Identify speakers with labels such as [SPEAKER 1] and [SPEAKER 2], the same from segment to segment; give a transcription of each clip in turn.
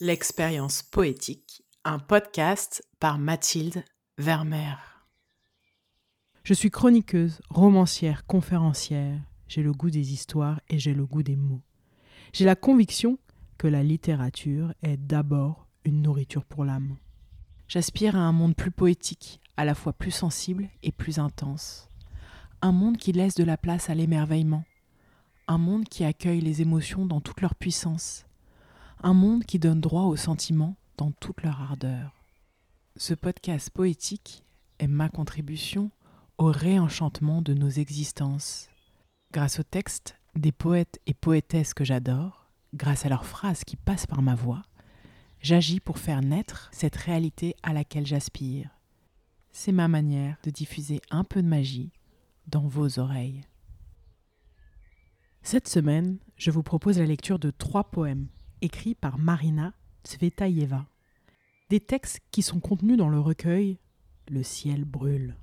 [SPEAKER 1] L'expérience poétique, un podcast par Mathilde Vermeer.
[SPEAKER 2] Je suis chroniqueuse, romancière, conférencière. J'ai le goût des histoires et j'ai le goût des mots. J'ai la conviction que la littérature est d'abord une nourriture pour l'âme. J'aspire à un monde plus poétique, à la fois plus sensible et plus intense. Un monde qui laisse de la place à l'émerveillement. Un monde qui accueille les émotions dans toute leur puissance un monde qui donne droit aux sentiments dans toute leur ardeur. Ce podcast poétique est ma contribution au réenchantement de nos existences. Grâce aux textes des poètes et poétesses que j'adore, grâce à leurs phrases qui passent par ma voix, j'agis pour faire naître cette réalité à laquelle j'aspire. C'est ma manière de diffuser un peu de magie dans vos oreilles. Cette semaine, je vous propose la lecture de trois poèmes écrit par Marina Tsvetaeva. Des textes qui sont contenus dans le recueil Le ciel brûle,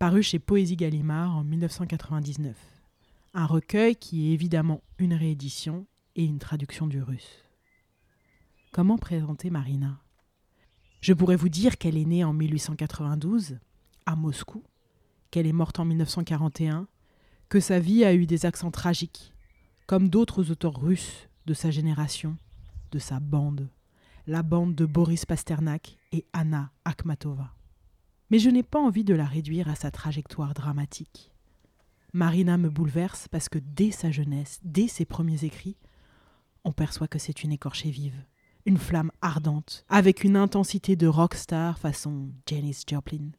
[SPEAKER 2] paru chez Poésie Gallimard en 1999. Un recueil qui est évidemment une réédition et une traduction du russe. Comment présenter Marina? Je pourrais vous dire qu'elle est née en 1892 à Moscou, qu'elle est morte en 1941, que sa vie a eu des accents tragiques, comme d'autres auteurs russes de sa génération, de sa bande, la bande de Boris Pasternak et Anna Akhmatova. Mais je n'ai pas envie de la réduire à sa trajectoire dramatique. Marina me bouleverse parce que dès sa jeunesse, dès ses premiers écrits, on perçoit que c'est une écorchée vive, une flamme ardente, avec une intensité de rockstar façon Janis Joplin,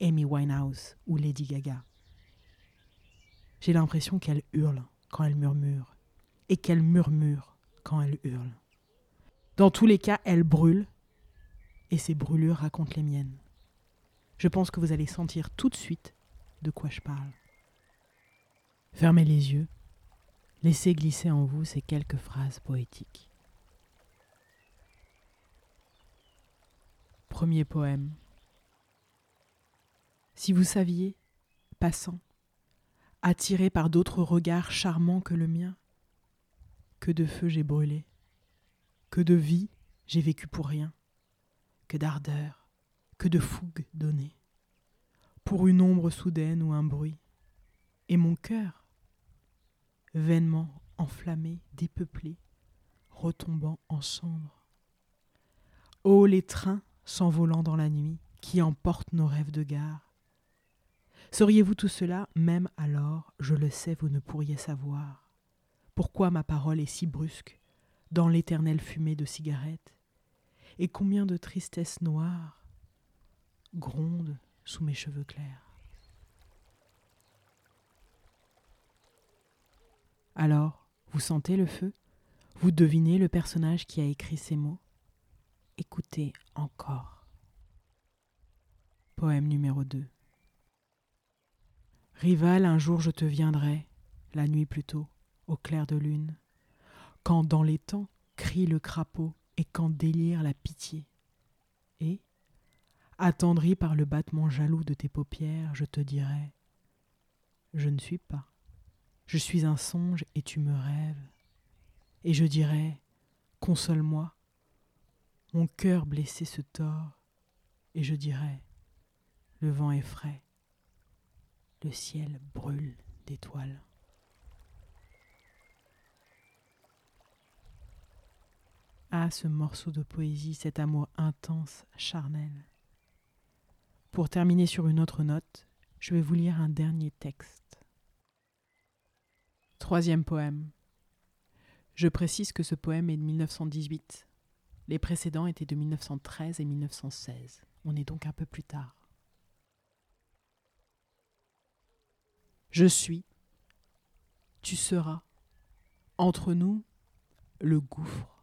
[SPEAKER 2] Amy Winehouse ou Lady Gaga. J'ai l'impression qu'elle hurle quand elle murmure, et qu'elle murmure quand elle hurle. Dans tous les cas, elle brûle, et ces brûlures racontent les miennes. Je pense que vous allez sentir tout de suite de quoi je parle. Fermez les yeux, laissez glisser en vous ces quelques phrases poétiques. Premier poème. Si vous saviez, passant, attiré par d'autres regards charmants que le mien, que de feu j'ai brûlé, que de vie j'ai vécu pour rien, que d'ardeur, que de fougue donnée, pour une ombre soudaine ou un bruit, et mon cœur, vainement enflammé, dépeuplé, retombant en cendres. Ô les trains s'envolant dans la nuit, qui emportent nos rêves de gare. Seriez-vous tout cela, même alors, je le sais, vous ne pourriez savoir. Pourquoi ma parole est si brusque dans l'éternelle fumée de cigarettes Et combien de tristesse noire gronde sous mes cheveux clairs Alors, vous sentez le feu? Vous devinez le personnage qui a écrit ces mots? Écoutez encore. Poème numéro 2. Rival, un jour je te viendrai, la nuit plus tôt au clair de lune, quand dans les temps crie le crapaud et quand délire la pitié. Et, attendri par le battement jaloux de tes paupières, je te dirai Je ne suis pas, je suis un songe et tu me rêves. Et je dirai Console-moi, mon cœur blessé se tord, et je dirai Le vent est frais, le ciel brûle d'étoiles. Ah, ce morceau de poésie, cet amour intense, charnel. Pour terminer sur une autre note, je vais vous lire un dernier texte. Troisième poème. Je précise que ce poème est de 1918. Les précédents étaient de 1913 et 1916. On est donc un peu plus tard. Je suis, tu seras, entre nous, le gouffre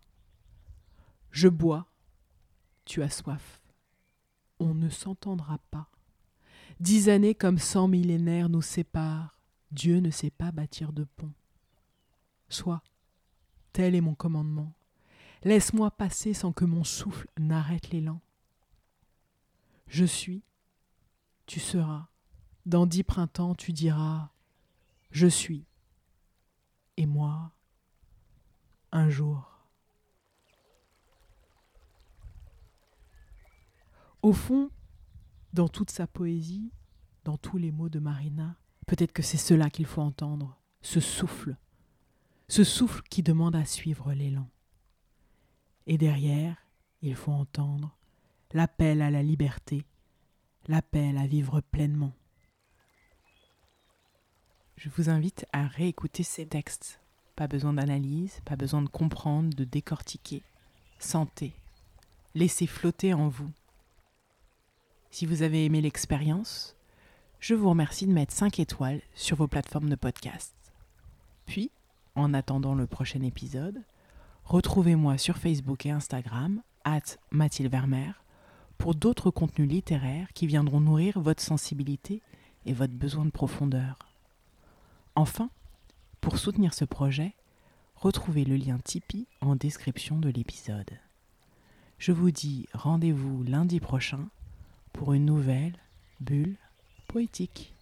[SPEAKER 2] je bois, tu as soif. On ne s'entendra pas. Dix années comme cent millénaires nous séparent. Dieu ne sait pas bâtir de pont. Sois, tel est mon commandement. Laisse-moi passer sans que mon souffle n'arrête l'élan. Je suis, tu seras. Dans dix printemps, tu diras Je suis. Et moi, un jour. Au fond, dans toute sa poésie, dans tous les mots de Marina, peut-être que c'est cela qu'il faut entendre, ce souffle, ce souffle qui demande à suivre l'élan. Et derrière, il faut entendre l'appel à la liberté, l'appel à vivre pleinement.
[SPEAKER 1] Je vous invite à réécouter ces textes. Pas besoin d'analyse, pas besoin de comprendre, de décortiquer. Sentez, laissez flotter en vous. Si vous avez aimé l'expérience, je vous remercie de mettre 5 étoiles sur vos plateformes de podcast. Puis, en attendant le prochain épisode, retrouvez-moi sur Facebook et Instagram, at Mathilde Vermeer, pour d'autres contenus littéraires qui viendront nourrir votre sensibilité et votre besoin de profondeur. Enfin, pour soutenir ce projet, retrouvez le lien Tipeee en description de l'épisode. Je vous dis rendez-vous lundi prochain pour une nouvelle bulle poétique.